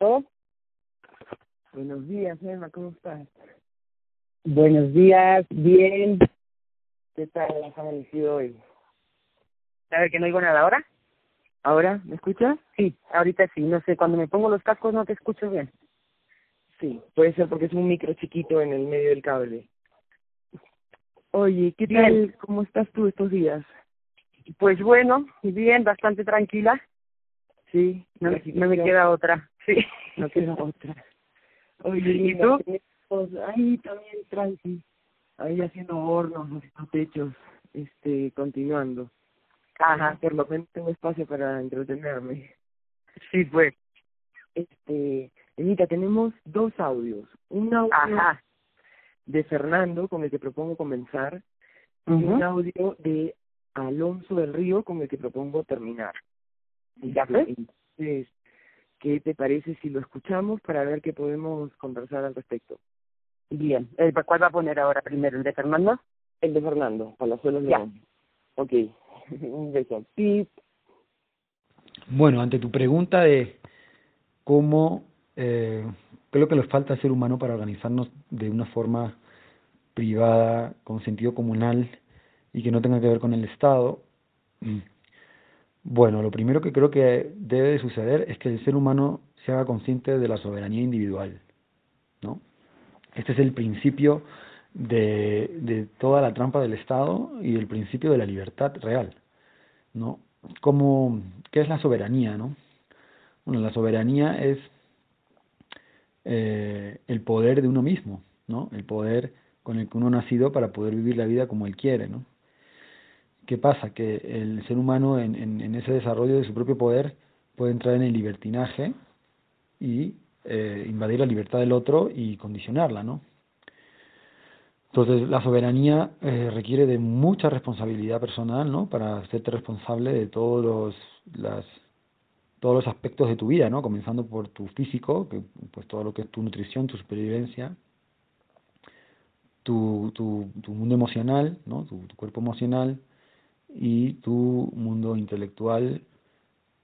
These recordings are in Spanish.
¿Todo? Buenos días, Emma, ¿cómo estás? Buenos días, bien. ¿Qué tal has amanecido hoy? A ver, que no oigo nada ahora. ¿Ahora? ¿Me escuchas? Sí, ahorita sí. No sé, cuando me pongo los cascos no te escucho bien. Sí, puede ser porque es un micro chiquito en el medio del cable. Oye, ¿qué Bien. tal? ¿Cómo estás tú estos días? Pues bueno, bien, bastante tranquila. Sí, No, me queda otra. Sí. No queda otra. Oye, ¿Y tú? tenemos ahí también tranqui, ahí haciendo hornos, haciendo techos, este, continuando. Ajá. Por lo menos tengo espacio para entretenerme. Sí, pues. Este, Emita, tenemos dos audios. Un audio Ajá. de Fernando, con el que propongo comenzar, y un audio de Alonso del Río, con el que propongo terminar. Ya pues. Entonces, ¿qué te parece si lo escuchamos para ver qué podemos conversar al respecto? Bien. Eh, ¿Cuál va a poner ahora primero? ¿El de Fernando? El de Fernando, Palazuelos. León. Ok, un beso. Pip. Bueno, ante tu pregunta de cómo, eh, qué es lo que nos falta al ser humano para organizarnos de una forma privada, con sentido comunal y que no tenga que ver con el Estado, mm, bueno, lo primero que creo que debe de suceder es que el ser humano se haga consciente de la soberanía individual, ¿no? Este es el principio de, de toda la trampa del Estado y el principio de la libertad real, ¿no? Como, ¿Qué es la soberanía, no? Bueno, la soberanía es eh, el poder de uno mismo, ¿no? El poder con el que uno ha nacido para poder vivir la vida como él quiere, ¿no? ¿Qué pasa? Que el ser humano en, en, ese desarrollo de su propio poder puede entrar en el libertinaje y eh, invadir la libertad del otro y condicionarla, ¿no? Entonces, la soberanía eh, requiere de mucha responsabilidad personal, ¿no? Para hacerte responsable de todos los, todos los aspectos de tu vida, ¿no? Comenzando por tu físico, que, pues todo lo que es tu nutrición, tu supervivencia, tu, tu, tu mundo emocional, ¿no? Tu cuerpo emocional y tu mundo intelectual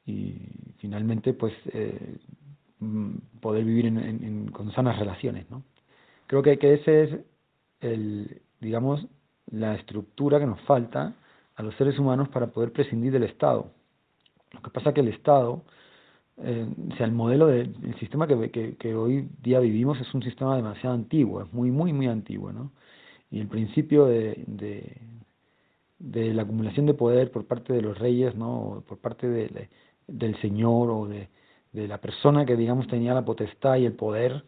y finalmente, pues, eh, mm, poder vivir en, en, con sanas relaciones, ¿no? Creo que, que ese es el, digamos, la estructura que nos falta a los seres humanos para poder prescindir del Estado. Lo que pasa es que el Estado, eh, o sea, el modelo del de, sistema que, que, que, hoy día vivimos es un sistema demasiado antiguo, es muy, muy, muy antiguo, ¿no? Y el principio de, de, de la acumulación de poder por parte de los reyes, ¿no? Por parte de, del señor o de, de la persona que, digamos, tenía la potestad y el poder,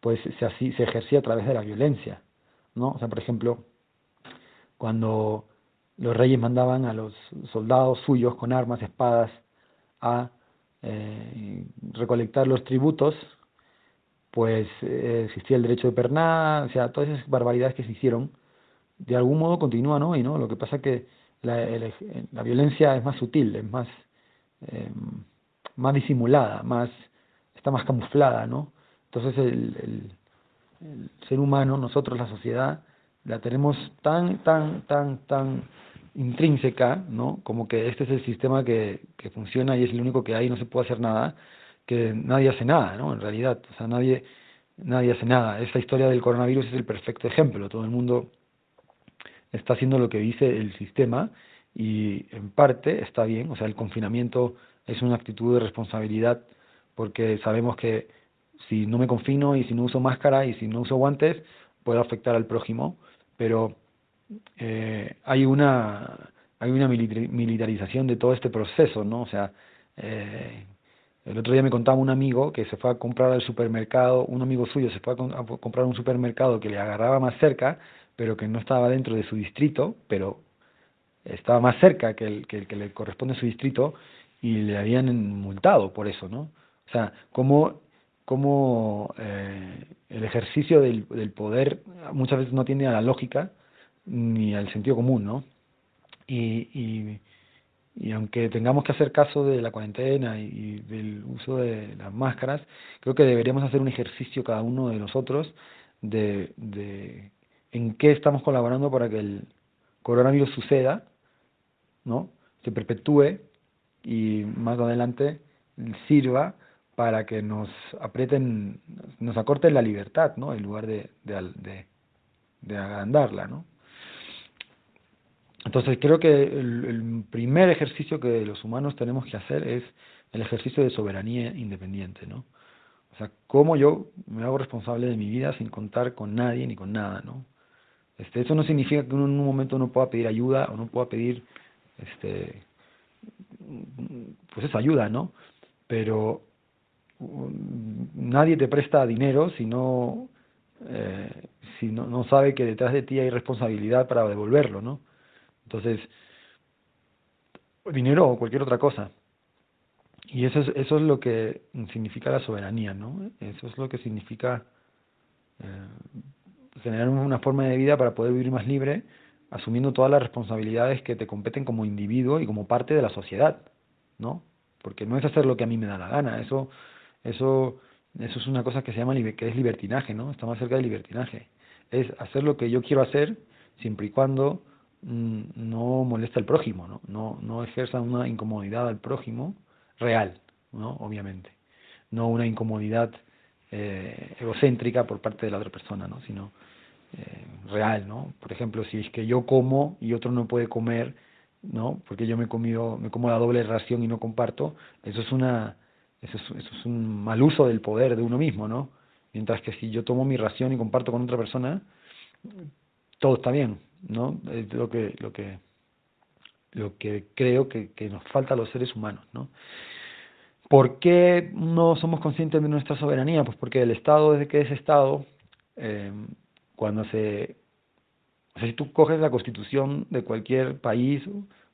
pues se, así, se ejercía a través de la violencia, ¿no? O sea, por ejemplo, cuando los reyes mandaban a los soldados suyos con armas, espadas, a eh, recolectar los tributos, pues eh, existía el derecho de pernada, o sea, todas esas barbaridades que se hicieron, de algún modo continúan hoy, ¿no? Lo que pasa es que la, el, la violencia es más sutil, es más, eh, más disimulada, más, está más camuflada, ¿no? Entonces el, el, el ser humano, nosotros, la sociedad, la tenemos tan, tan, tan, tan intrínseca, ¿no? Como que este es el sistema que, que funciona y es el único que hay, no se puede hacer nada, que nadie hace nada, ¿no? En realidad, o sea, nadie, nadie hace nada. Esta historia del coronavirus es el perfecto ejemplo. Todo el mundo está haciendo lo que dice el sistema y en parte está bien, o sea, el confinamiento es una actitud de responsabilidad porque sabemos que si no me confino y si no uso máscara y si no uso guantes, puedo afectar al prójimo, pero eh, hay una hay una militarización de todo este proceso, ¿no? O sea, eh, el otro día me contaba un amigo que se fue a comprar al supermercado, un amigo suyo se fue a, a comprar un supermercado que le agarraba más cerca, pero que no estaba dentro de su distrito, pero estaba más cerca que el que, le corresponde a su distrito y le habían multado por eso, ¿no? O sea, cómo cómo eh, el ejercicio del, poder muchas veces no tiene a la lógica ni al sentido común, ¿no? Y, y, y aunque tengamos que hacer caso de la cuarentena y, y del uso de las máscaras, creo que deberíamos hacer un ejercicio cada uno de nosotros de, de en qué estamos colaborando para que el coronavirus suceda, ¿no? Se perpetúe y más adelante sirva para que nos aprieten, nos acorten la libertad, ¿no? En lugar de, de, de, agrandarla, ¿no? Entonces creo que el, el, primer ejercicio que los humanos tenemos que hacer es el ejercicio de soberanía independiente, ¿no? O sea, cómo yo me hago responsable de mi vida sin contar con nadie ni con nada, ¿no? Este, eso no significa que uno en un momento no pueda pedir ayuda o no pueda pedir, este, pues esa ayuda, ¿no? Pero um, nadie te presta dinero si no, eh, si no, no sabe que detrás de ti hay responsabilidad para devolverlo, ¿no? Entonces, dinero o cualquier otra cosa. Y eso es, eso es lo que significa la soberanía, ¿no? Eso es lo que significa eh, generar una forma de vida para poder vivir más libre, asumiendo todas las responsabilidades que te competen como individuo y como parte de la sociedad, ¿no? Porque no es hacer lo que a mí me da la gana, eso, eso, eso es una cosa que se llama que es libertinaje, ¿no? Está más cerca del libertinaje. Es hacer lo que yo quiero hacer siempre y cuando mm, no molesta al prójimo, ¿no? No, no ejerza una incomodidad al prójimo real, ¿no? Obviamente. No una incomodidad eh, egocéntrica por parte de la otra persona, ¿no? Sino eh, real, ¿no? Por ejemplo, si es que yo como y otro no puede comer, ¿no? Porque yo me comido, me como la doble ración y no comparto, eso es una, eso es, eso es un mal uso del poder de uno mismo, ¿no? Mientras que si yo tomo mi ración y comparto con otra persona, todo está bien, ¿no? Es lo que, lo que lo que creo que, que nos falta a los seres humanos, ¿no? ¿Por qué no somos conscientes de nuestra soberanía? Pues porque el Estado, desde que es Estado, eh, cuando se... Si tú coges la constitución de cualquier país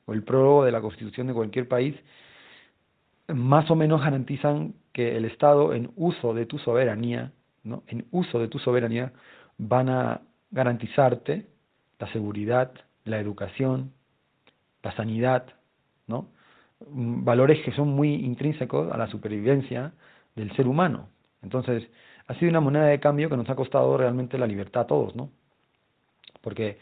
o el prólogo de la constitución de cualquier país, más o menos garantizan que el Estado, en uso de tu soberanía, ¿no? en uso de tu soberanía, van a garantizarte la seguridad, la educación, la sanidad, ¿no? Valores que son muy intrínsecos a la supervivencia del ser humano. Entonces, ha sido una moneda de cambio que nos ha costado realmente la libertad a todos, ¿no? Porque,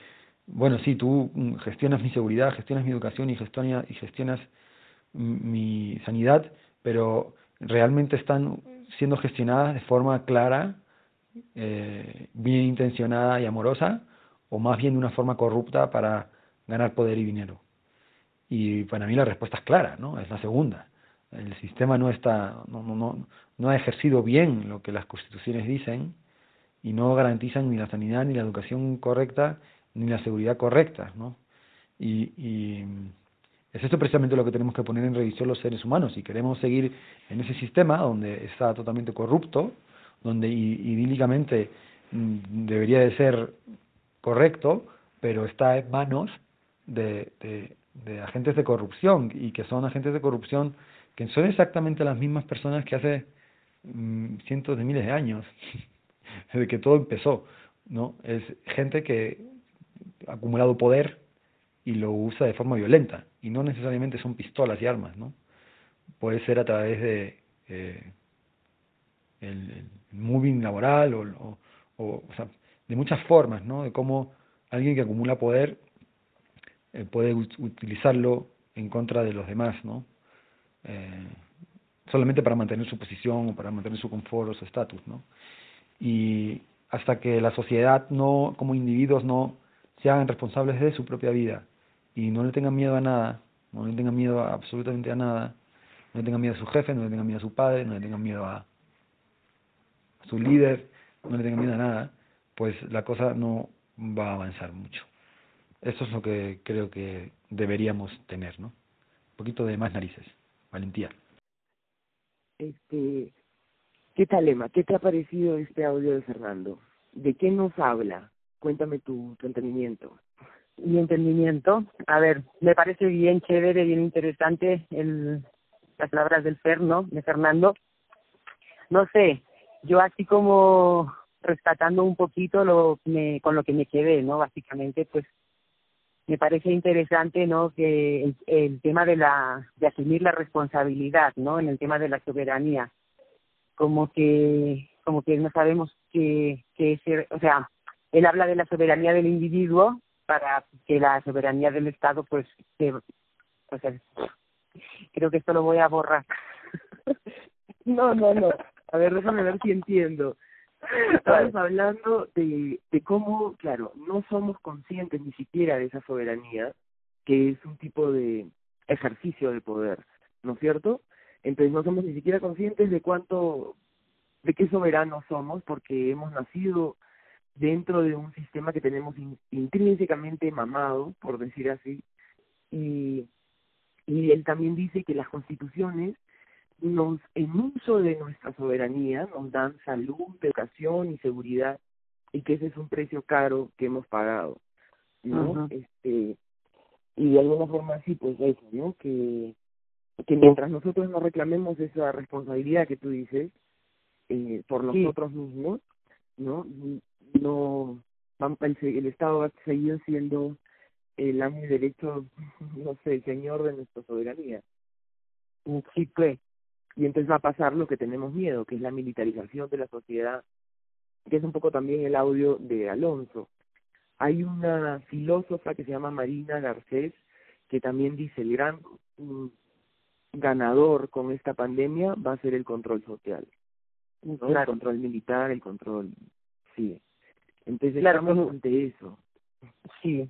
bueno, sí, tú gestionas mi seguridad, gestionas mi educación y gestionas, y gestionas mi sanidad, pero realmente están siendo gestionadas de forma clara, eh, bien intencionada y amorosa, o más bien de una forma corrupta para ganar poder y dinero. Y para mí la respuesta es clara, ¿no? Es la segunda. El sistema no está, no, no, no ha ejercido bien lo que las constituciones dicen y no garantizan ni la sanidad, ni la educación correcta, ni la seguridad correcta, ¿no? Y, y es esto precisamente lo que tenemos que poner en revisión los seres humanos. Si queremos seguir en ese sistema donde está totalmente corrupto, donde idílicamente mm, debería de ser correcto, pero está en manos de, de, de agentes de corrupción y que son agentes de corrupción que son exactamente las mismas personas que hace mm, cientos de miles de años, desde que todo empezó, ¿no? Es gente que ha acumulado poder y lo usa de forma violenta y no necesariamente son pistolas y armas, ¿no? Puede ser a través de eh, el, moving laboral o, o, o, de muchas formas, ¿no? De cómo alguien que acumula poder eh, puede utilizarlo en contra de los demás, ¿no? Eh, solamente para mantener su posición o para mantener su confort o su estatus, ¿no? Y hasta que la sociedad no, como individuos, no se hagan responsables de su propia vida y no le tengan miedo a nada, no le tengan miedo a absolutamente a nada, no le tengan miedo a su jefe, no le tengan miedo a su padre, no le tengan miedo a, su líder, no le tengan miedo a nada, pues la cosa no va a avanzar mucho. Eso es lo que creo que deberíamos tener, ¿no? Un poquito de más narices, valentía. Este, ¿qué tal, Emma? ¿Qué te ha parecido este audio de Fernando? ¿De qué nos habla? Cuéntame tu, tu entendimiento. Mi entendimiento, a ver, me parece bien chévere, bien interesante el, las palabras del Fer, ¿no? De Fernando. No sé, yo así como rescatando un poquito lo me, con lo que me quedé, ¿no? Básicamente, pues me parece interesante no que el, tema de la de asumir la responsabilidad no en el tema de la soberanía como que como que no sabemos que que o sea él habla de la soberanía del individuo para que la soberanía del estado pues se, o sea, creo que esto lo voy a borrar No, no, no. A ver, déjame ver si entiendo. Estamos hablando de, de cómo, claro, no somos conscientes ni siquiera de esa soberanía, que es un tipo de ejercicio de poder, ¿no es cierto? Entonces no somos ni siquiera conscientes de cuánto, de qué soberanos somos, porque hemos nacido dentro de un sistema que tenemos intrínsecamente mamado, por decir así, y, y él también dice que las constituciones nos, en uso de nuestra soberanía, nos dan salud, educación y seguridad, y que ese es un precio caro que hemos pagado, ¿no? Este, y de alguna forma sí, pues eso, ¿no? Que, que mientras nosotros no reclamemos esa responsabilidad que tú dices, eh, por nosotros mismos, ¿no? No, el, el Estado va a seguir siendo el amo y derecho, no sé, el señor de nuestra soberanía. Sí, pues. Y entonces va a pasar lo que tenemos miedo, que es la militarización de la sociedad, que es un poco también el audio de Alonso. Hay una filósofa que se llama Marina Garcés, que también dice, el gran mm, ganador con esta pandemia va a ser el control social. El control militar, el control... Sí. Entonces claro, estamos ante eso. Sí.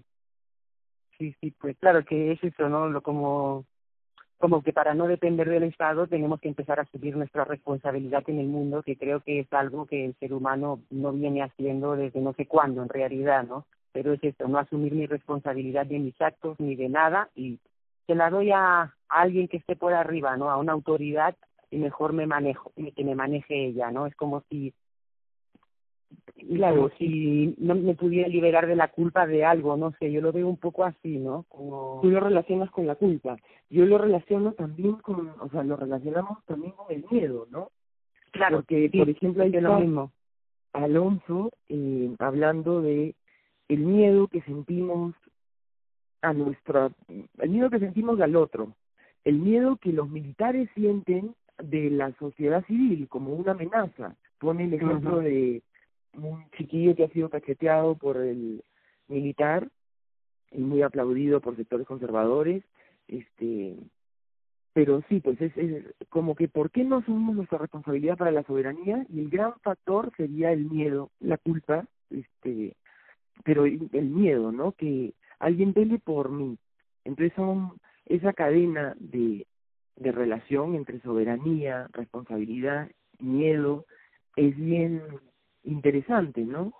Sí, sí, pues claro que es eso, ¿no? Lo como como que para no depender del Estado tenemos que empezar a asumir nuestra responsabilidad en el mundo, que creo que es algo que el ser humano no viene haciendo desde no sé cuándo en realidad, ¿no? Pero es esto, no asumir mi responsabilidad de mis actos ni de nada y se la doy a, alguien que esté por arriba, ¿no? A una autoridad y mejor me manejo, que me maneje ella, ¿no? Es como si claro, si no me pudiera liberar de la culpa de algo, no sé, yo lo veo un poco así, ¿no? Como... Tú lo relacionas con la culpa. Yo lo relaciono también con, o sea, lo relacionamos también con el miedo, ¿no? Claro. Porque, por ejemplo, hay lo mismo. Alonso eh, hablando de el miedo que sentimos a nuestra, el miedo que sentimos al otro, el miedo que los militares sienten de la sociedad civil como una amenaza. Pone el ejemplo de un chiquillo que ha sido cacheteado por el militar y muy aplaudido por sectores conservadores, este pero sí, pues es, es como que ¿por qué no asumimos nuestra responsabilidad para la soberanía? Y el gran factor sería el miedo, la culpa, este pero el, miedo, ¿no? Que alguien vele por mí. Entonces son esa cadena de, de relación entre soberanía, responsabilidad, miedo, es bien interesante, ¿no?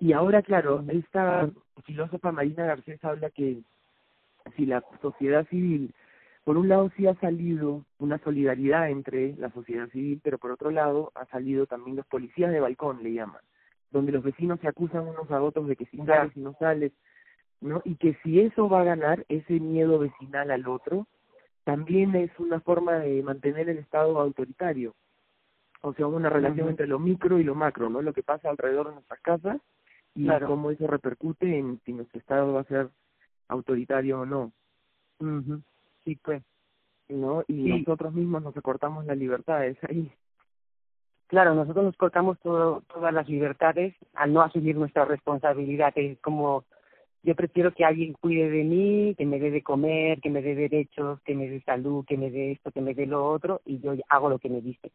Y ahora, claro, esta filósofa Marina Garcés habla que si la sociedad civil, por un lado sí ha salido una solidaridad entre la sociedad civil, pero por otro lado ha salido también los policías de balcón, le llaman, donde los vecinos se acusan unos a otros de que si sales y no sales, ¿no? Y que si eso va a ganar, ese miedo vecinal al otro, también es una forma de mantener el Estado autoritario o sea, una relación entre lo micro y lo macro, ¿no? Lo que pasa alrededor de nuestras casas y cómo eso repercute en si nuestro Estado va a ser autoritario o no. Sí, pues. ¿No? Y nosotros mismos nos recortamos las libertades ahí. Claro, nosotros nos cortamos todo, todas las libertades al no asumir nuestra responsabilidad. Es como, yo prefiero que alguien cuide de mí, que me dé de comer, que me dé derechos, que me dé salud, que me dé esto, que me dé lo otro, y yo hago lo que me dice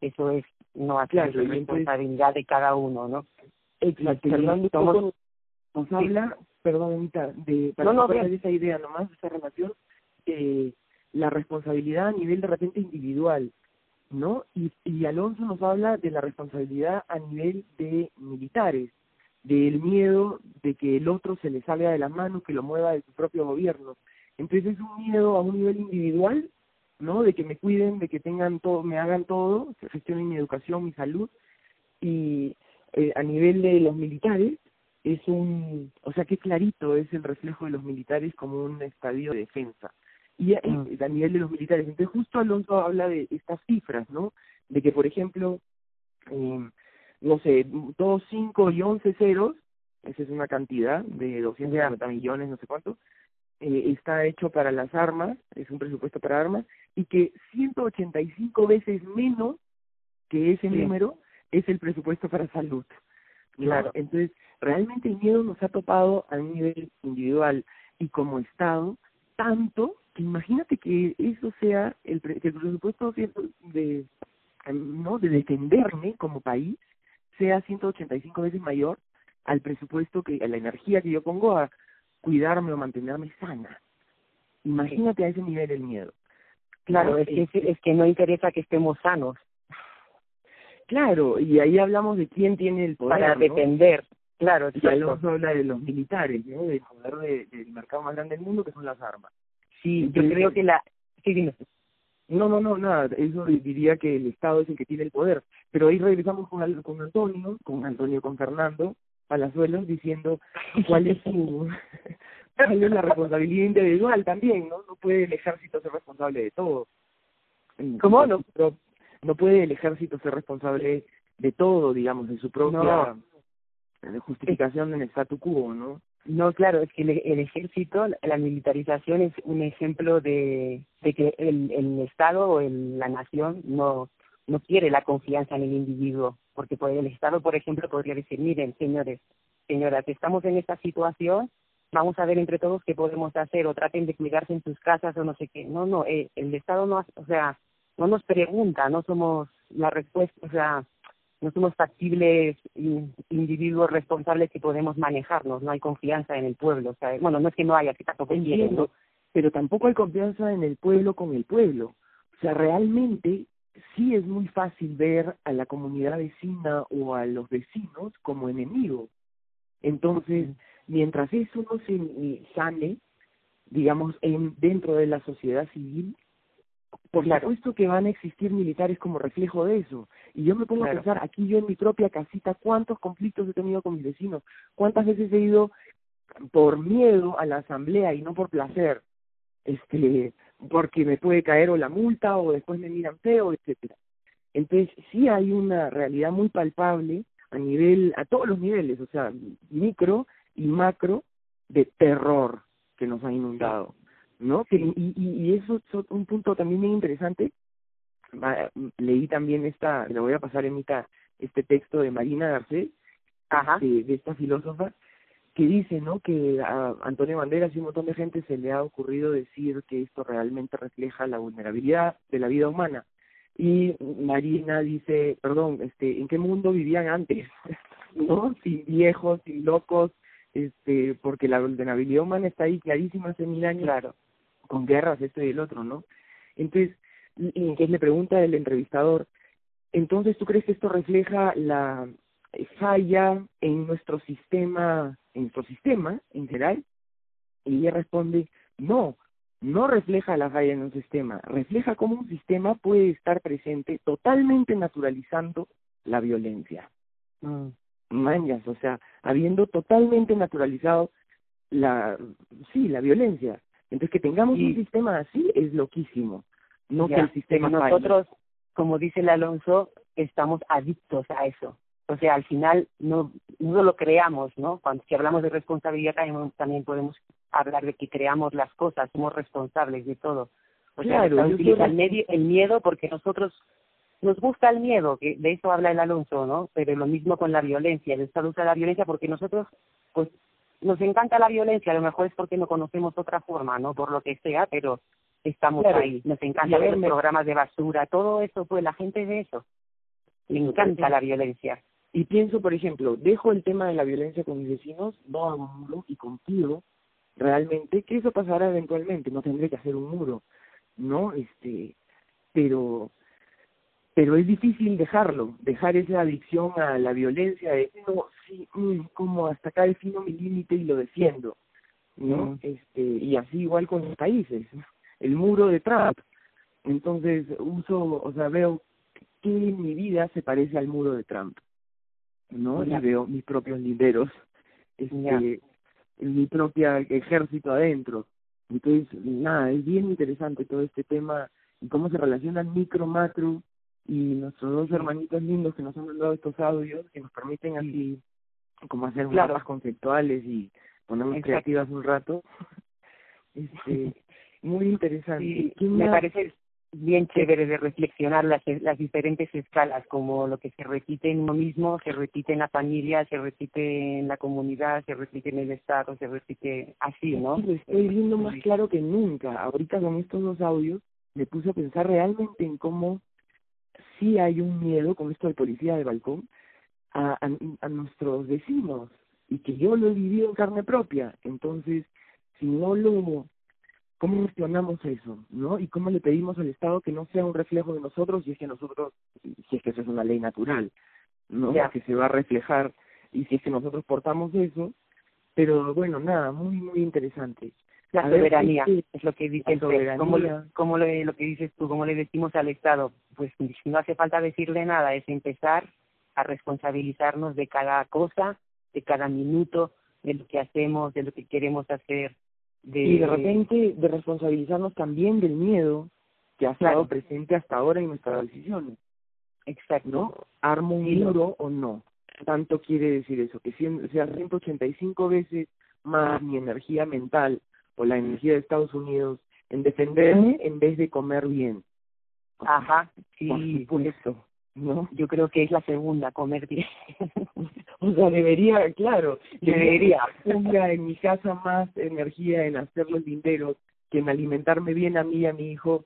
eso es no hacer la responsabilidad de cada uno, ¿no? Exacto. Fernando, nos habla, perdón, de, para no, no, esa idea nomás, esa relación, eh, la responsabilidad a nivel de repente individual, ¿no? Y, y Alonso nos habla de la responsabilidad a nivel de militares, del miedo de que el otro se le salga de las manos, que lo mueva de su propio gobierno. Entonces es un miedo a un nivel individual ¿no? De que me cuiden, de que tengan todo, me hagan todo, se gestionen mi educación, mi salud y eh, a nivel de los militares es un, o sea, qué clarito es el reflejo de los militares como un estadio de defensa. Y a, mm. a nivel de los militares, entonces justo Alonso habla de estas cifras, ¿no? De que, por ejemplo, eh, no sé, todos cinco y once ceros, esa es una cantidad de 250 millones, no sé cuánto, eh, está hecho para las armas, es un presupuesto para armas, y que 185 veces menos que ese número es el presupuesto para salud. Claro. Entonces, realmente el miedo nos ha topado a nivel individual y como Estado, tanto que imagínate que eso sea, el, que el presupuesto de ¿no? de defenderme como país sea 185 veces mayor al presupuesto que, a la energía que yo pongo a cuidarme o mantenerme sana. Imagínate a ese nivel el miedo. Claro, es que, es que no interesa que estemos sanos. Claro, y ahí hablamos de quién tiene el poder. Para defender, claro. Y Alonso habla de los militares, ¿no? del poder del mercado más grande del mundo, que son las armas. Sí, yo creo que la... Sí, dime. No, no, no, nada, eso diría que el Estado es el que tiene el poder. Pero ahí regresamos con, con Antonio, con Antonio, con Fernando Palazuelos, diciendo cuál es su... cuál es la responsabilidad individual también, ¿no? No puede el ejército ser responsable de todo. ¿Cómo no? no puede el ejército ser responsable de todo, digamos, de su propia justificación en el statu quo, ¿no? No, claro, es que el, ejército, la militarización es un ejemplo de, de que el, el Estado o el, la nación no, no quiere la confianza en el individuo, porque el Estado, por ejemplo, podría decir, miren, señores, señoras, estamos en esta situación, vamos a ver entre todos qué podemos hacer, o traten de cuidarse en sus casas o no sé qué. No, no, eh, el Estado no, o sea, no nos pregunta, no somos la respuesta, o sea, no somos factibles individuos responsables que podemos manejarnos, no hay confianza en el pueblo, o sea, bueno, no es que no haya, que tampoco entiendo, pero tampoco hay confianza en el pueblo con el pueblo. O sea, realmente sí es muy fácil ver a la comunidad vecina o a los vecinos como enemigos. Entonces, mientras eso no se sane, digamos, en, dentro de la sociedad civil, por supuesto que van a existir militares como reflejo de eso. Y yo me pongo a pensar, aquí yo en mi propia casita, ¿cuántos conflictos he tenido con mis vecinos? ¿Cuántas veces he ido por miedo a la asamblea y no por placer? Este, porque me puede caer o la multa o después me miran feo, etcétera. Entonces, sí hay una realidad muy palpable a nivel, a todos los niveles, o sea, micro y macro, de terror que nos ha inundado. ¿no? y, y, eso es un punto también muy interesante. Leí también esta, le voy a pasar en mitad, este texto de Marina Garcés, De, de esta filósofa, que dice, ¿no? Que a Antonio Banderas y un montón de gente se le ha ocurrido decir que esto realmente refleja la vulnerabilidad de la vida humana. Y Marina dice, perdón, este, ¿en qué mundo vivían antes? ¿No? Sin viejos, sin locos, este, porque la vulnerabilidad humana está ahí clarísima hace mil años. Claro con guerras, esto y el otro, ¿no? Entonces, entonces le pregunta el entrevistador, entonces, ¿tú crees que esto refleja la falla en nuestro sistema, en nuestro sistema en general? Y ella responde, no, no refleja la falla en un sistema, refleja cómo un sistema puede estar presente totalmente naturalizando la violencia. Mm. Manjas, o sea, habiendo totalmente naturalizado la, sí, la violencia. Entonces, que tengamos un sistema así es loquísimo. No que el sistema Nosotros, como dice el Alonso, estamos adictos a eso. O sea, al final no, no lo creamos, ¿no? Cuando si hablamos de responsabilidad también, también podemos hablar de que creamos las cosas, somos responsables de todo. O sea, el, medio, el miedo porque nosotros nos gusta el miedo, que de eso habla el Alonso, ¿no? Pero lo mismo con la violencia, el Estado usa la violencia porque nosotros, pues, nos encanta la violencia, a lo mejor es porque no conocemos otra forma, ¿no? Por lo que sea, pero estamos ahí. Nos encanta ver programas de basura, todo eso, pues la gente de eso. Le encanta la violencia. Y pienso, por ejemplo, dejo el tema de la violencia con mis vecinos, no hago un muro y confío realmente que eso pasará eventualmente, no tendré que hacer un muro, ¿no? Este, pero pero es difícil dejarlo, dejar esa adicción a la violencia de no, sí, mm, como hasta acá defino mi límite y lo defiendo, ¿no? Este, y así igual con los países, el muro de Trump. Entonces uso, o sea, veo que en mi vida se parece al muro de Trump, ¿no? Y veo mis propios linderos, este, mi propia ejército adentro. Entonces, nada, es bien interesante todo este tema y cómo se relacionan micro, macro, y nuestros dos hermanitos lindos que nos han mandado estos audios que nos permiten así como hacer claro. mapas conceptuales y ponernos creativas un rato. Este, muy interesante. me parece bien chévere de reflexionar las, las diferentes escalas, como lo que se repite en uno mismo, se repite en la familia, se repite en la comunidad, se repite en el Estado, se repite así, ¿no? Sí, lo estoy viendo más claro que nunca. Ahorita con estos dos audios me puse a pensar realmente en cómo sí hay un miedo con esto de policía de balcón a, a, a nuestros vecinos y que yo lo he vivido en carne propia. Entonces, si no lo ¿Cómo gestionamos eso? ¿no? ¿Y cómo le pedimos al Estado que no sea un reflejo de nosotros si es que nosotros, si es que eso es una ley natural, ¿no? Que se va a reflejar y si es que nosotros portamos eso, pero bueno, nada, muy, muy interesante. La soberanía, es lo que dice el ¿Cómo, cómo le, lo que dices tú, cómo le decimos al Estado? Pues no hace falta decirle nada, es empezar a responsabilizarnos de cada cosa, de cada minuto, de lo que hacemos, de lo que queremos hacer, y de repente de responsabilizarnos también del miedo que ha estado presente hasta ahora en nuestras decisiones. Exacto. ¿No? ¿Armo un muro o no? Tanto quiere decir eso, que sea 185 veces más mi energía mental o la energía de Estados Unidos en defenderme en vez de comer bien. Ajá, sí. Por supuesto. ¿No? Yo creo que es la segunda, comer bien. o sea, debería, claro, debería. Ponga en mi casa más energía en hacer los dinteros que en alimentarme bien a mí y a mi hijo.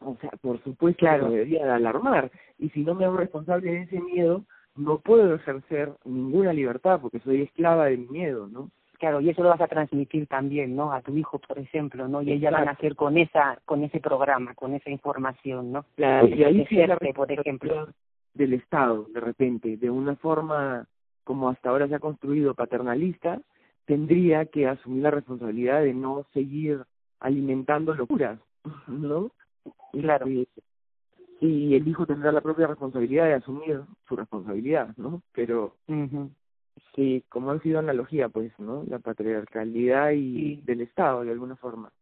O sea, por supuesto, claro. debería de alarmar. Y si no me hago responsable de ese miedo, no puedo ejercer ninguna libertad porque soy esclava del miedo, ¿no? Claro, y eso lo vas a transmitir también, ¿no? A tu hijo, por ejemplo, ¿no? Y ella van a hacer con esa, con ese programa, con esa información, ¿no? Claro, y ahí sí la por ejemplo. Del Estado, de repente, de una forma como hasta ahora se ha construido paternalista, tendría que asumir la responsabilidad de no seguir alimentando locuras, ¿no? Claro. Y, y el hijo tendrá la propia responsabilidad de asumir su responsabilidad, ¿no? Pero Sí, como ha sido analogía, pues, ¿no? La patriarcalidad y del Estado, de alguna forma.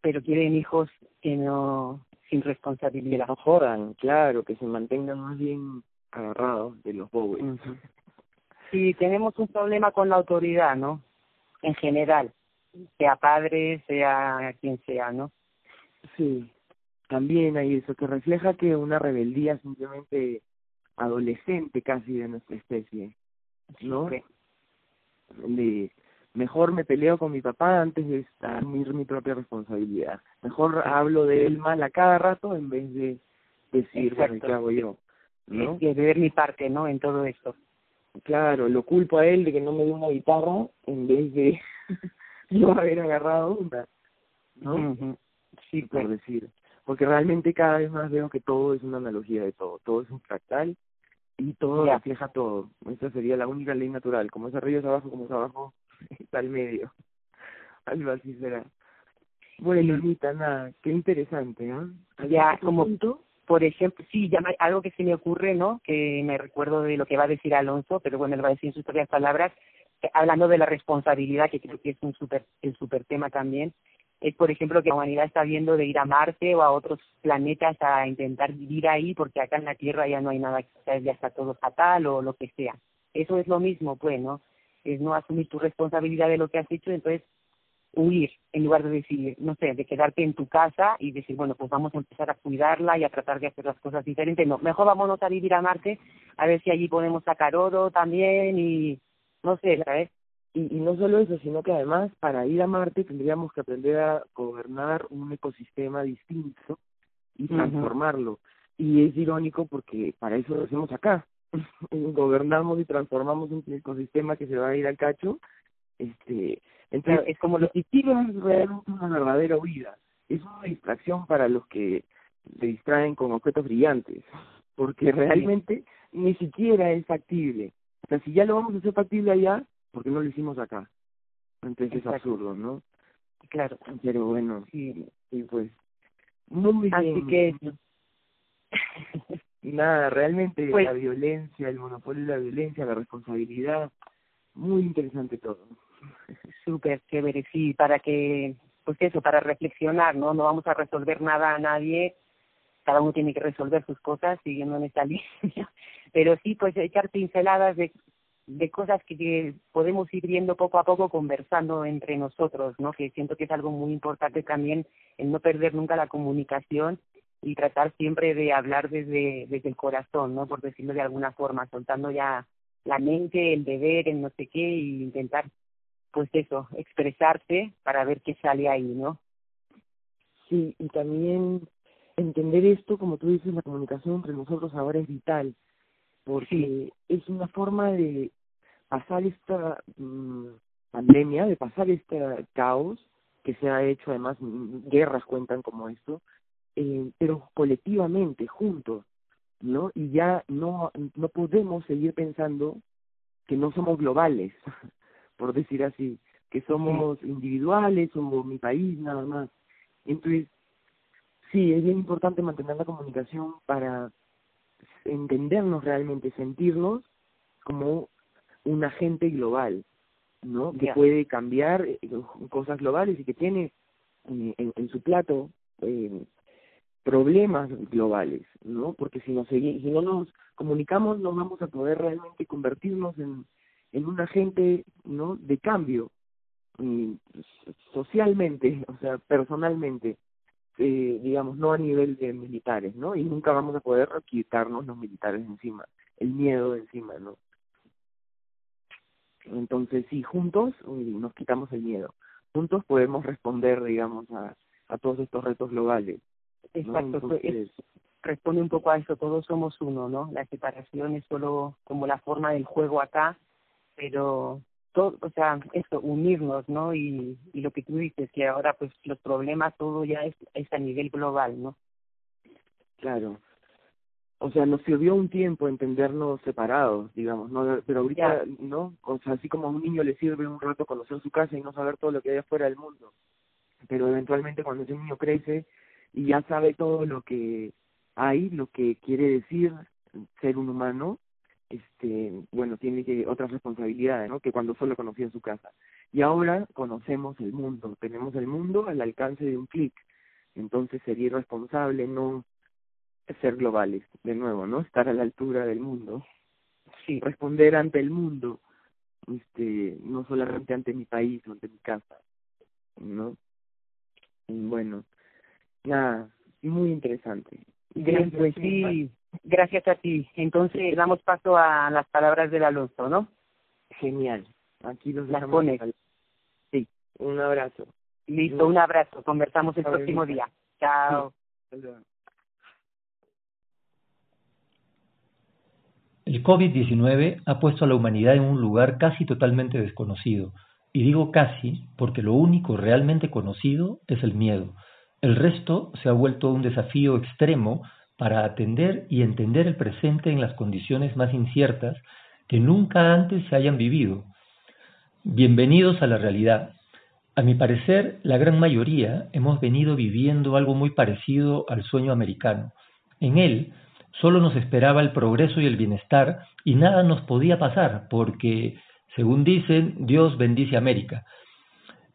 Pero quieren hijos que no, sin responsabilidad. Que no jodan, claro, que se mantengan más bien agarrados de los bobos. Sí, tenemos un problema con la autoridad, ¿no? En general, sea padre, sea quien sea, ¿no? Sí, también hay eso, que refleja que una rebeldía simplemente adolescente casi de nuestra especie. ¿no? De, mejor me peleo con mi papá antes de asumir mi propia responsabilidad. Mejor hablo de él mal a cada rato en vez de decir, bueno, ¿qué hago yo? ¿no? Y de ver mi parte, ¿no? En todo esto. Claro, lo culpo a él de que no me dio una guitarra en vez de yo haber agarrado una, ¿no? Sí, por pues. decir. Porque realmente cada vez más veo que todo es una analogía de todo. Todo es un fractal y todo refleja todo. Esa sería la única ley natural. Como es arriba es abajo, como es abajo está al medio. Algo así será. Bueno, Anita, nada, qué interesante, ¿no? Ya, como, por ejemplo, sí, ya algo que se me ocurre, ¿no? Que me recuerdo de lo que va a decir Alonso, pero bueno, él va a decir en sus propias palabras, hablando de la responsabilidad, que creo que es un super, el super tema también, es, por ejemplo, que la humanidad está viendo de ir a Marte o a otros planetas a intentar vivir ahí porque acá en la Tierra ya no hay nada, ya está todo fatal o lo que sea. Eso es lo mismo, pues, ¿no? Es no asumir tu responsabilidad de lo que has hecho, entonces huir en lugar de decir, no sé, de quedarte en tu casa y decir, bueno, pues vamos a empezar a cuidarla y a tratar de hacer las cosas diferentes. No, mejor vámonos a vivir a Marte, a ver si allí podemos sacar oro también y no sé, ¿sabes? Y, y no solo eso, sino que además para ir a Marte tendríamos que aprender a gobernar un ecosistema distinto y transformarlo. Y es irónico porque para eso lo hacemos acá. Gobernamos y transformamos un ecosistema que se va a ir al cacho. Este, entonces, es como lo que es realmente una verdadera huida. Es una distracción para los que se distraen con objetos brillantes, porque realmente ni siquiera es factible. O sea, si ya lo vamos a hacer factible allá, porque no lo hicimos acá? Entonces es absurdo, ¿no? Claro. Pero bueno, sí, sí pues. Muy Así que. Nada, realmente pues la violencia, el monopolio de la violencia, la responsabilidad, muy interesante todo. Súper chévere, sí, para que, pues eso, para reflexionar, ¿no? No vamos a resolver nada a nadie, cada uno tiene que resolver sus cosas siguiendo en esta línea, pero sí, pues echar pinceladas de de cosas que, podemos ir viendo poco a poco conversando entre nosotros, ¿no? Que siento que es algo muy importante también el no perder nunca la comunicación y tratar siempre de hablar desde desde el corazón, ¿no? Por decirlo de alguna forma, soltando ya la mente, el deber, el no sé qué y intentar pues eso, expresarse para ver qué sale ahí, ¿no? Sí, y también entender esto, como tú dices, la comunicación entre nosotros ahora es vital, porque es una forma de pasar esta mm, pandemia, de pasar este caos que se ha hecho, además mm, guerras cuentan como esto, eh, pero colectivamente, juntos, ¿no? Y ya no, no podemos seguir pensando que no somos globales, por decir así, que somos individuales o mi país nada más. Entonces, sí, es bien importante mantener la comunicación para entendernos realmente, sentirnos como un agente global, ¿no? Que puede cambiar eh, cosas globales y que tiene eh, en, en, su plato eh, problemas globales, ¿no? Porque si, nos si no nos comunicamos no vamos a poder realmente convertirnos en, en un agente, ¿no? De cambio, socialmente, o sea, personalmente, eh, digamos, no a nivel de militares, ¿no? Y nunca vamos a poder quitarnos los militares encima, el miedo encima, ¿no? Entonces, sí, juntos nos quitamos el miedo. Juntos podemos responder, digamos, a, a todos estos retos globales. Exacto, responde un poco a eso, todos somos uno, ¿no? La separación es solo como la forma del juego acá, pero todo, o sea, esto, unirnos, ¿no? Y, y lo que tú dices, que ahora pues los problemas, todo ya es, es a nivel global, ¿no? Claro. O sea, nos sirvió un tiempo entendernos separados, digamos, ¿no? Pero ahorita, ¿no? O sea, así como a un niño le sirve un rato conocer su casa y no saber todo lo que hay afuera del mundo. Pero eventualmente cuando ese niño crece y ya sabe todo lo que hay, lo que quiere decir ser un humano, este, bueno, tiene que otras responsabilidades, ¿no? Que cuando solo conocía su casa. Y ahora conocemos el mundo, tenemos el mundo al alcance de un clic. Entonces sería irresponsable no ser globales, de nuevo, ¿no? Estar a la altura del mundo. Sí. Responder ante el mundo, este, no solamente ante mi país o ante mi casa, ¿no? Bueno, nada, muy interesante. Bien, pues sí, gracias a ti. Entonces damos paso a las palabras del Alonso, ¿no? Genial. Aquí los las pones. Sí, un abrazo. Listo, un abrazo. Conversamos el próximo día. Chao. El COVID-19 ha puesto a la humanidad en un lugar casi totalmente desconocido. Y digo casi porque lo único realmente conocido es el miedo. El resto se ha vuelto un desafío extremo para atender y entender el presente en las condiciones más inciertas que nunca antes se hayan vivido. Bienvenidos a la realidad. A mi parecer, la gran mayoría hemos venido viviendo algo muy parecido al sueño americano. En él, solo nos esperaba el progreso y el bienestar y nada nos podía pasar porque, según dicen, Dios bendice América.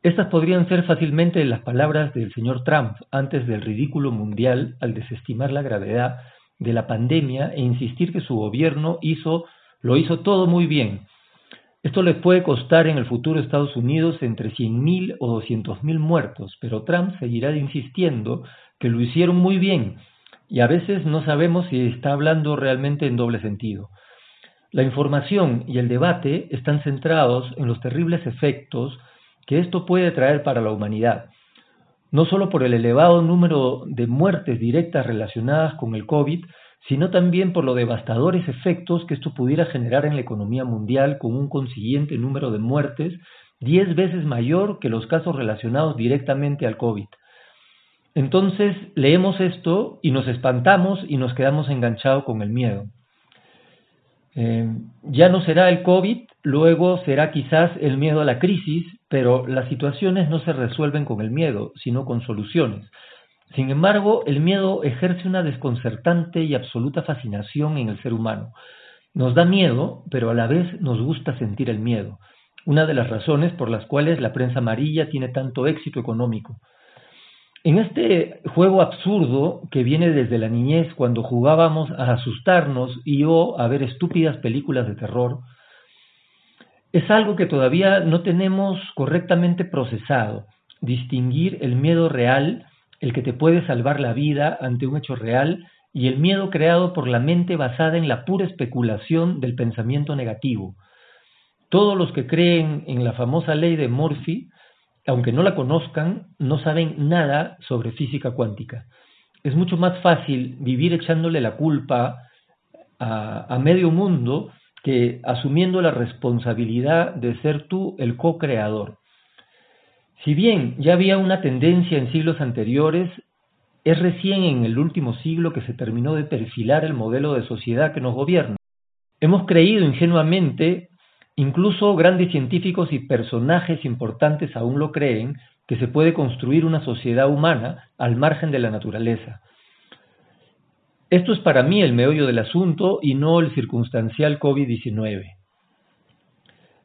Estas podrían ser fácilmente las palabras del señor Trump antes del ridículo mundial al desestimar la gravedad de la pandemia e insistir que su gobierno hizo, lo hizo todo muy bien. Esto les puede costar en el futuro Estados Unidos entre 100.000 o 200.000 muertos, pero Trump seguirá insistiendo que lo hicieron muy bien y a veces no sabemos si está hablando realmente en doble sentido. La información y el debate están centrados en los terribles efectos que esto puede traer para la humanidad, no solo por el elevado número de muertes directas relacionadas con el COVID, sino también por los devastadores efectos que esto pudiera generar en la economía mundial con un consiguiente número de muertes diez veces mayor que los casos relacionados directamente al COVID. Entonces leemos esto y nos espantamos y nos quedamos enganchados con el miedo. Eh, ya no será el COVID, luego será quizás el miedo a la crisis, pero las situaciones no se resuelven con el miedo, sino con soluciones. Sin embargo, el miedo ejerce una desconcertante y absoluta fascinación en el ser humano. Nos da miedo, pero a la vez nos gusta sentir el miedo, una de las razones por las cuales la prensa amarilla tiene tanto éxito económico. En este juego absurdo que viene desde la niñez cuando jugábamos a asustarnos y o a ver estúpidas películas de terror, es algo que todavía no tenemos correctamente procesado. Distinguir el miedo real, el que te puede salvar la vida ante un hecho real, y el miedo creado por la mente basada en la pura especulación del pensamiento negativo. Todos los que creen en la famosa ley de Murphy aunque no la conozcan, no saben nada sobre física cuántica. es mucho más fácil vivir echándole la culpa a, a medio mundo que asumiendo la responsabilidad de ser tú el co-creador. Si bien ya había una tendencia en siglos anteriores, es recién en el último siglo que se terminó de perfilar el modelo de sociedad que nos gobierna. Hemos creído ingenuamente, incluso grandes científicos y personajes importantes aún lo creen, que se puede construir una sociedad humana al margen de la naturaleza. Esto es para mí el meollo del asunto y no el circunstancial COVID-19.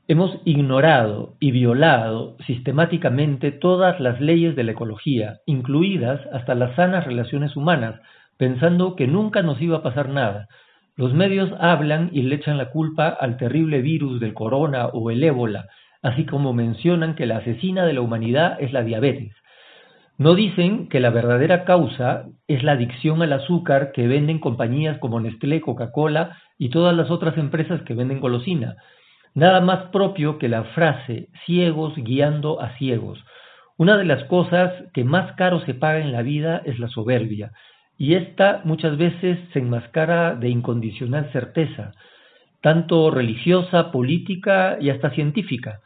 Hemos ignorado y violado sistemáticamente todas las leyes de la ecología, incluidas hasta las sanas relaciones humanas, pensando que nunca nos iba a pasar nada. Los medios hablan y le echan la culpa al terrible virus del corona o el ébola, así como mencionan que la asesina de la humanidad es la diabetes. No dicen que la verdadera causa es la adicción al azúcar que venden compañías como Nestlé, Coca-Cola y todas las otras empresas que venden golosina. Nada más propio que la frase ciegos guiando a ciegos. Una de las cosas que más caro se paga en la vida es la soberbia, y esta muchas veces se enmascara de incondicional certeza, tanto religiosa, política y hasta científica.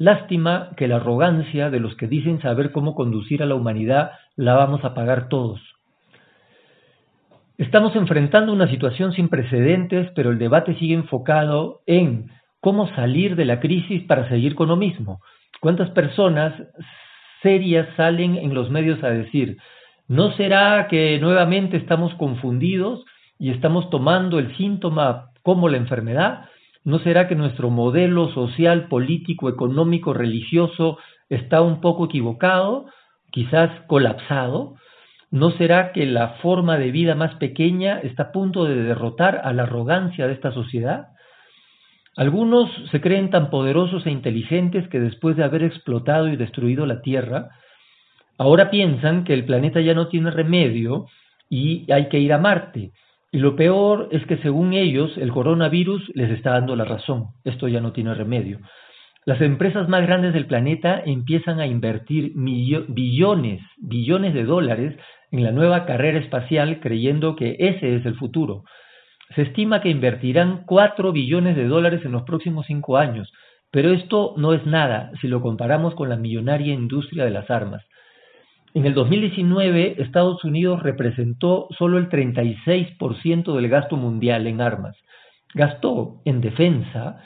Lástima que la arrogancia de los que dicen saber cómo conducir a la humanidad la vamos a pagar todos. Estamos enfrentando una situación sin precedentes, pero el debate sigue enfocado en cómo salir de la crisis para seguir con lo mismo. ¿Cuántas personas serias salen en los medios a decir, ¿no será que nuevamente estamos confundidos y estamos tomando el síntoma como la enfermedad? ¿No será que nuestro modelo social, político, económico, religioso está un poco equivocado, quizás colapsado? ¿No será que la forma de vida más pequeña está a punto de derrotar a la arrogancia de esta sociedad? Algunos se creen tan poderosos e inteligentes que después de haber explotado y destruido la Tierra, ahora piensan que el planeta ya no tiene remedio y hay que ir a Marte. Y lo peor es que según ellos el coronavirus les está dando la razón. Esto ya no tiene remedio. Las empresas más grandes del planeta empiezan a invertir billones, billones de dólares en la nueva carrera espacial creyendo que ese es el futuro. Se estima que invertirán 4 billones de dólares en los próximos cinco años, pero esto no es nada si lo comparamos con la millonaria industria de las armas. En el 2019, Estados Unidos representó solo el 36% del gasto mundial en armas. Gastó en defensa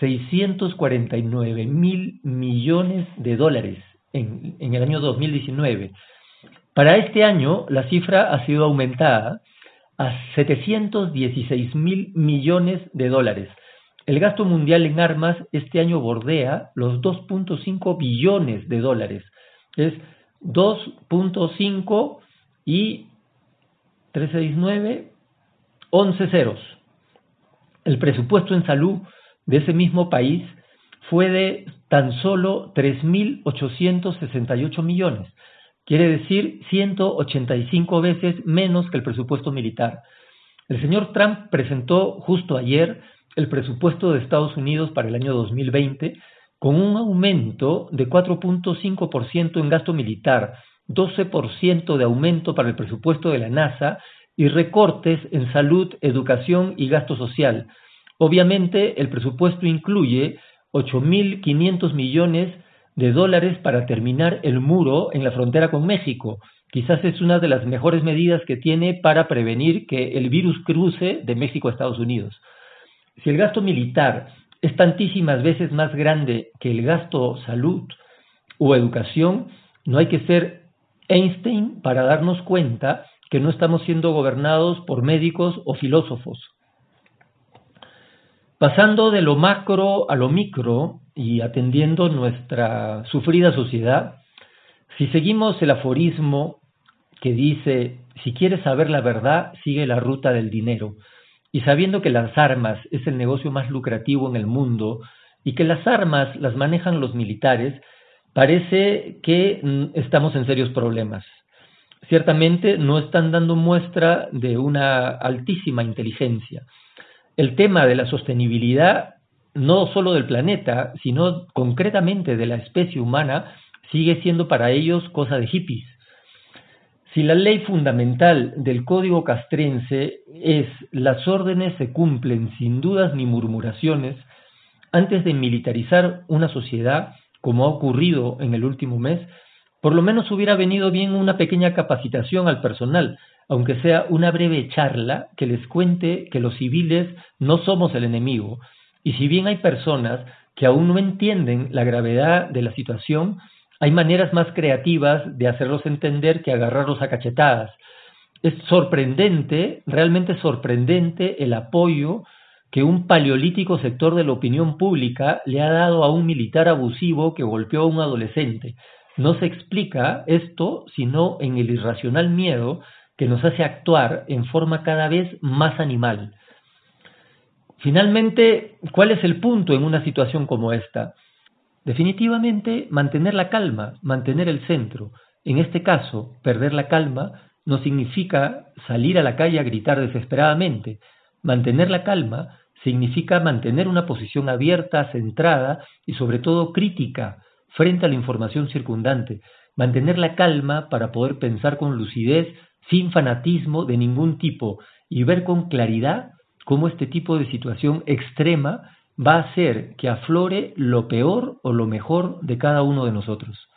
649 mil millones de dólares en, en, el año 2019. Para este año, la cifra ha sido aumentada a 716 mil millones de dólares. El gasto mundial en armas este año bordea los 2.5 billones de dólares. Es 2.5 y 369, 11 ceros. El presupuesto en salud de ese mismo país fue de tan solo 3.868 millones. Quiere decir 185 veces menos que el presupuesto militar. El señor Trump presentó justo ayer el presupuesto de Estados Unidos para el año 2020 con un aumento de 4.5% en gasto militar, 12% de aumento para el presupuesto de la NASA y recortes en salud, educación y gasto social. Obviamente, el presupuesto incluye 8.500 millones de dólares para terminar el muro en la frontera con México. Quizás es una de las mejores medidas que tiene para prevenir que el virus cruce de México a Estados Unidos. Si el gasto militar es tantísimas veces más grande que el gasto salud o educación, no hay que ser Einstein para darnos cuenta que no estamos siendo gobernados por médicos o filósofos. Pasando de lo macro a lo micro y atendiendo nuestra sufrida sociedad, si seguimos el aforismo que dice, si quieres saber la verdad, sigue la ruta del dinero, y sabiendo que las armas es el negocio más lucrativo en el mundo y que las armas las manejan los militares, parece que mm, estamos en serios problemas. Ciertamente no están dando muestra de una altísima inteligencia. El tema de la sostenibilidad, no solo del planeta, sino concretamente de la especie humana, sigue siendo para ellos cosa de hippies. Si la ley fundamental del Código Castrense es las órdenes se cumplen sin dudas ni murmuraciones, antes de militarizar una sociedad, como ha ocurrido en el último mes, por lo menos hubiera venido bien una pequeña capacitación al personal, aunque sea una breve charla que les cuente que los civiles no somos el enemigo, y si bien hay personas que aún no entienden la gravedad de la situación, hay maneras más creativas de hacerlos entender que agarrarlos a cachetadas. Es sorprendente, realmente sorprendente el apoyo que un paleolítico sector de la opinión pública le ha dado a un militar abusivo que golpeó a un adolescente. No se explica esto sino en el irracional miedo que nos hace actuar en forma cada vez más animal. Finalmente, ¿cuál es el punto en una situación como esta? Definitivamente, mantener la calma, mantener el centro. En este caso, perder la calma no significa salir a la calle a gritar desesperadamente. Mantener la calma significa mantener una posición abierta, centrada y sobre todo crítica frente a la información circundante. Mantener la calma para poder pensar con lucidez, sin fanatismo de ningún tipo y ver con claridad cómo este tipo de situación extrema va a hacer que aflore lo peor o lo mejor de cada uno de nosotros.